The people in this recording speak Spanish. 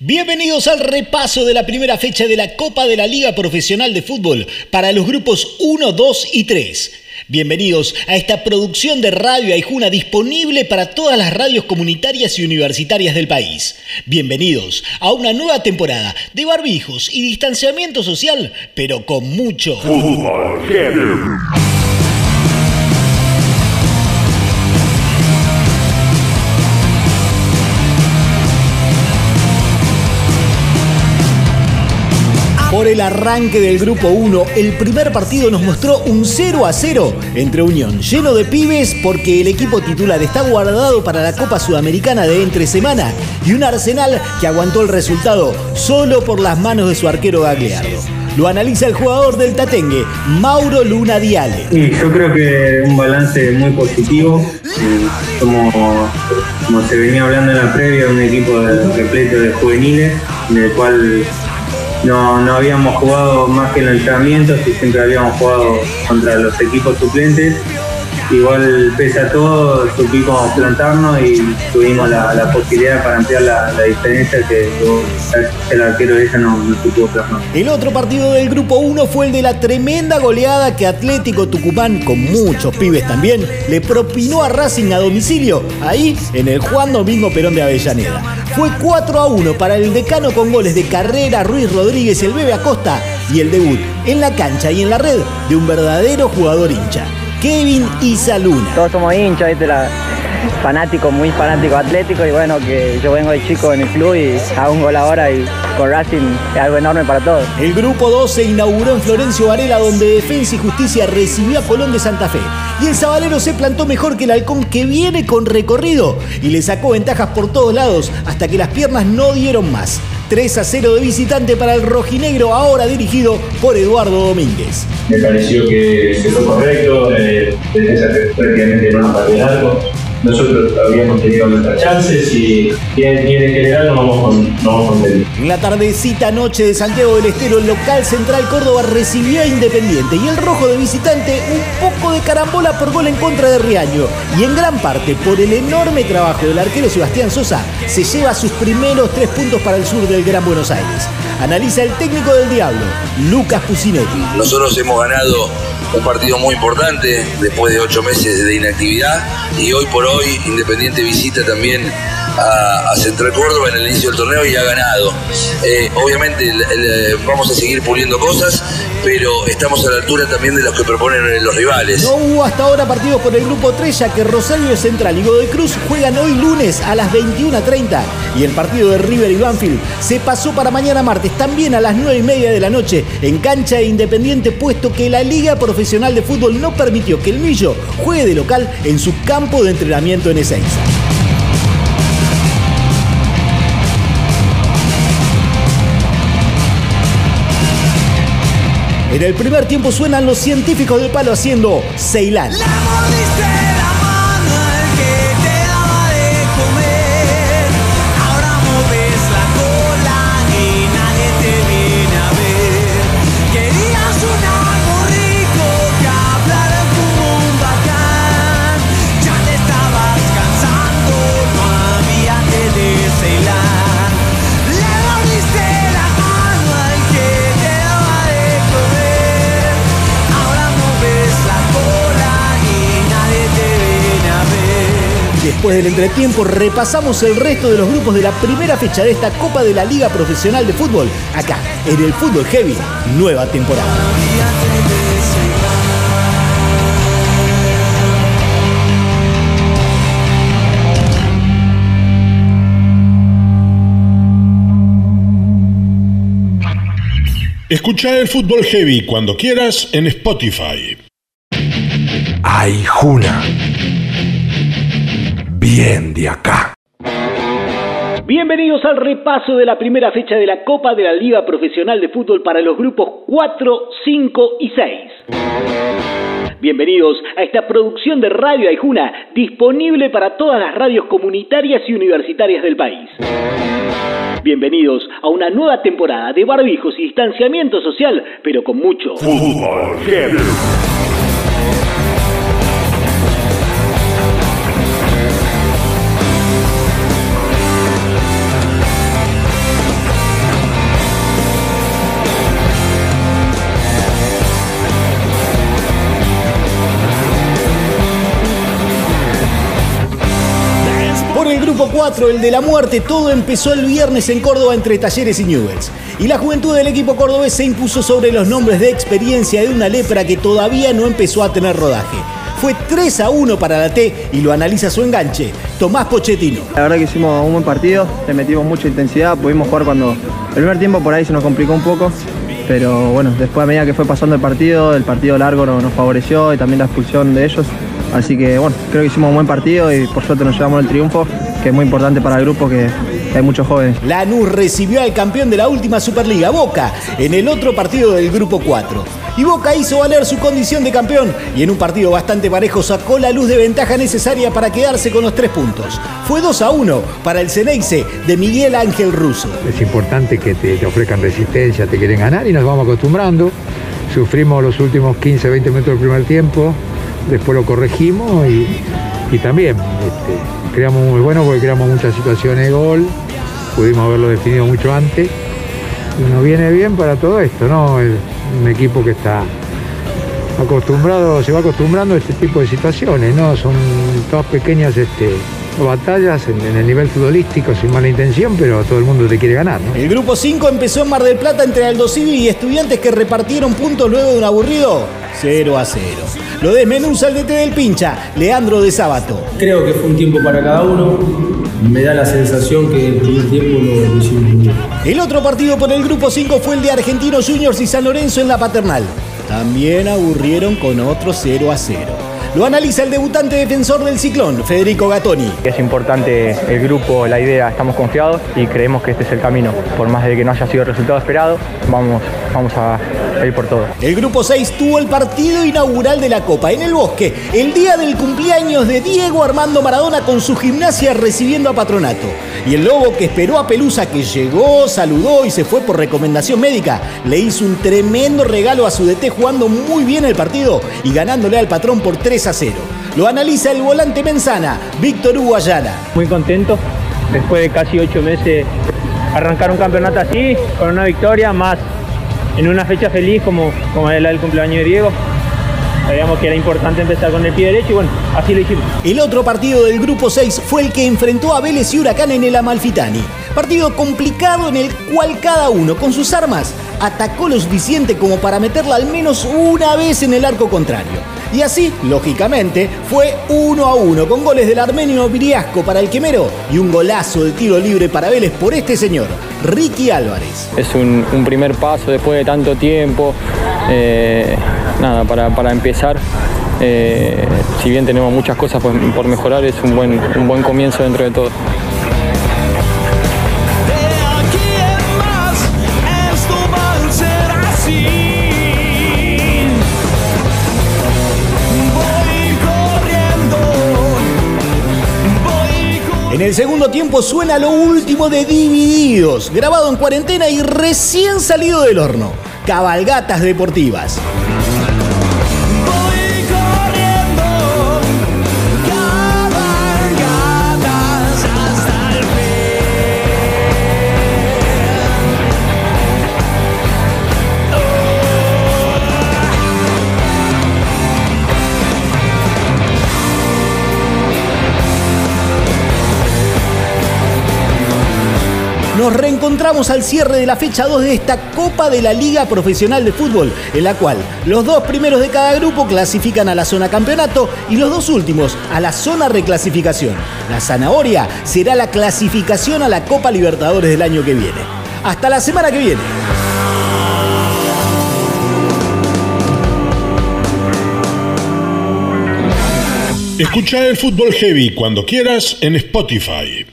Bienvenidos al repaso de la primera fecha de la Copa de la Liga Profesional de Fútbol para los grupos 1, 2 y 3. Bienvenidos a esta producción de Radio Aijuna disponible para todas las radios comunitarias y universitarias del país. Bienvenidos a una nueva temporada de barbijos y distanciamiento social, pero con mucho fútbol. El arranque del grupo 1, el primer partido nos mostró un 0 a 0 entre Unión, lleno de pibes porque el equipo titular está guardado para la Copa Sudamericana de entre semana y un Arsenal que aguantó el resultado solo por las manos de su arquero Gagliardo. Lo analiza el jugador del Tatengue, Mauro Luna Diale. Sí, yo creo que un balance muy positivo, eh, como, se venía hablando en la previa, un equipo repleto de juveniles, en el cual no, no habíamos jugado más que en los entrenamientos y siempre habíamos jugado contra los equipos suplentes. Igual, pese a todo, supimos plantarnos y tuvimos la, posibilidad para ampliar la, diferencia que el arquero de ella no, no plasmar. El otro partido del grupo 1 fue el de la tremenda goleada que Atlético Tucumán, con muchos pibes también, le propinó a Racing a domicilio, ahí en el Juan Domingo Perón de Avellaneda. Fue 4 a 1 para el decano con goles de Carrera, Ruiz Rodríguez, el Bebe Acosta y el debut en la cancha y en la red de un verdadero jugador hincha. Kevin Isaluna. Todos somos hinchas, ¿viste? La, fanático, muy fanático atlético y bueno, que yo vengo de chico en el club y hago un gol ahora y con Racing es algo enorme para todos. El grupo 2 se inauguró en Florencio Varela donde Defensa y Justicia recibió a Colón de Santa Fe y el Sabalero se plantó mejor que el Halcón que viene con recorrido y le sacó ventajas por todos lados hasta que las piernas no dieron más. 3 a 0 de visitante para el rojinegro, ahora dirigido por Eduardo Domínguez. Me pareció que, fue correcto, eh, prácticamente no nos de algo nosotros habíamos tenido nuestras chances y, en, general nos vamos con, nos vamos con En la tardecita noche de Santiago del Estero, el local central Córdoba recibió a Independiente y el rojo de visitante un poco de carambola por gol en contra de Riaño. Y en gran parte por el enorme trabajo del arquero Sebastián Sosa, se lleva sus primeros tres puntos para el sur del Gran Buenos Aires. Analiza el técnico del Diablo, Lucas Pusinetti. Nosotros hemos ganado un partido muy importante después de ocho meses de inactividad y hoy por hoy Independiente visita también a, Central Córdoba en el inicio del torneo y ha ganado. Eh, obviamente vamos a seguir puliendo cosas, pero estamos a la altura también de los que proponen los rivales. No hubo hasta ahora partidos por el grupo 3, ya que Rosario Central y Godoy Cruz juegan hoy lunes a las 21.30 y el partido de River y Banfield se pasó para mañana martes, también a las 9 y media de la noche, en cancha de Independiente, puesto que la Liga Profesional de Fútbol no permitió que el Millo juegue de local en su campo de entrenamiento en Ezeiza. En el primer tiempo suenan los científicos del palo haciendo Ceilán. Después del entretiempo repasamos el resto de los grupos de la primera fecha de esta Copa de la Liga Profesional de Fútbol, acá en el Fútbol Heavy, nueva temporada. Escucha el Fútbol Heavy cuando quieras en Spotify. Ay, Juna bien de acá. Bienvenidos al repaso de la primera fecha de la Copa de la Liga Profesional de Fútbol para los grupos 4, 5 y 6. Bienvenidos a esta producción de Radio Aijuna, disponible para todas las radios comunitarias y universitarias del país. Bienvenidos a una nueva temporada de barbijos y distanciamiento social, pero con mucho fútbol. 4, el de la muerte, todo empezó el viernes en Córdoba entre Talleres y Newells. Y la juventud del equipo cordobés se impuso sobre los nombres de experiencia de una lepra que todavía no empezó a tener rodaje. Fue 3 a 1 para la T y lo analiza su enganche, Tomás Pochettino. La verdad que hicimos un buen partido, le metimos mucha intensidad, pudimos jugar cuando el primer tiempo por ahí se nos complicó un poco, pero bueno, después a medida que fue pasando el partido, el partido largo nos favoreció y también la expulsión de ellos. Así que bueno, creo que hicimos un buen partido y por suerte nos llevamos el triunfo, que es muy importante para el grupo que hay muchos jóvenes. Lanús recibió al campeón de la última Superliga, Boca, en el otro partido del grupo 4 y Boca hizo valer su condición de campeón y en un partido bastante parejo sacó la luz de ventaja necesaria para quedarse con los tres puntos. Fue 2 a 1 para el Ceneice de Miguel Ángel Russo. Es importante que te, ofrezcan resistencia, te quieren ganar y nos vamos acostumbrando. Sufrimos los últimos 15, 20 minutos del primer tiempo, después lo corregimos y, también este, creamos muy bueno porque creamos muchas situaciones de gol, pudimos haberlo definido mucho antes y nos viene bien para todo esto, ¿no? un equipo que está acostumbrado, se va acostumbrando a este tipo de situaciones, ¿no? Son todas pequeñas este, batallas en, el nivel futbolístico sin mala intención, pero todo el mundo te quiere ganar. El grupo 5 empezó en Mar del Plata entre Aldo y estudiantes que repartieron puntos luego de un aburrido 0 a 0. Lo desmenuza el DT del pincha, Leandro de Sábato. Creo que fue un tiempo para cada uno me da la sensación que el primer tiempo lo, hicimos El otro partido por el grupo 5 fue el de Argentinos Juniors y San Lorenzo en la paternal. También aburrieron con otro 0 a 0. Lo analiza el debutante defensor del ciclón, Federico Gattoni. Es importante el grupo, la idea, estamos confiados y creemos que este es el camino. Por más de que no haya sido el resultado esperado, vamos, vamos a ir por todo. El grupo 6 tuvo el partido inaugural de la Copa en el Bosque, el día del cumpleaños de Diego Armando Maradona con su gimnasia recibiendo a Patronato. Y el Lobo que esperó a Pelusa que llegó, saludó y se fue por recomendación médica, le hizo un tremendo regalo a su DT jugando muy bien el partido y ganándole al patrón por 3 a 0. Lo analiza el volante Menzana, Víctor Hugo Muy contento, después de casi ocho meses, arrancar un campeonato así, con una victoria, más en una fecha feliz como, como la del cumpleaños de Diego. Sabíamos que era importante empezar con el pie derecho y bueno, así lo hicimos. El otro partido del grupo 6 fue el que enfrentó a Vélez y Huracán en el Amalfitani. Partido complicado en el cual cada uno con sus armas atacó lo suficiente como para meterla al menos una vez en el arco contrario. Y así, lógicamente, fue uno a uno con goles del armenio Viriasco para el Quemero y un golazo de tiro libre para Vélez por este señor, Ricky Álvarez. Es un, primer paso después de tanto tiempo. Eh, nada, para, empezar, eh, si bien tenemos muchas cosas por, mejorar, es un buen, un buen comienzo dentro de todo. En el segundo tiempo suena lo último de Divididos, grabado en cuarentena y recién salido del horno. Cabalgatas deportivas. Nos reencontramos al cierre de la fecha 2 de esta Copa de la Liga Profesional de Fútbol, en la cual los dos primeros de cada grupo clasifican a la zona campeonato y los dos últimos a la zona reclasificación. La zanahoria será la clasificación a la Copa Libertadores del año que viene. Hasta la semana que viene. Escucha el fútbol heavy cuando quieras en Spotify.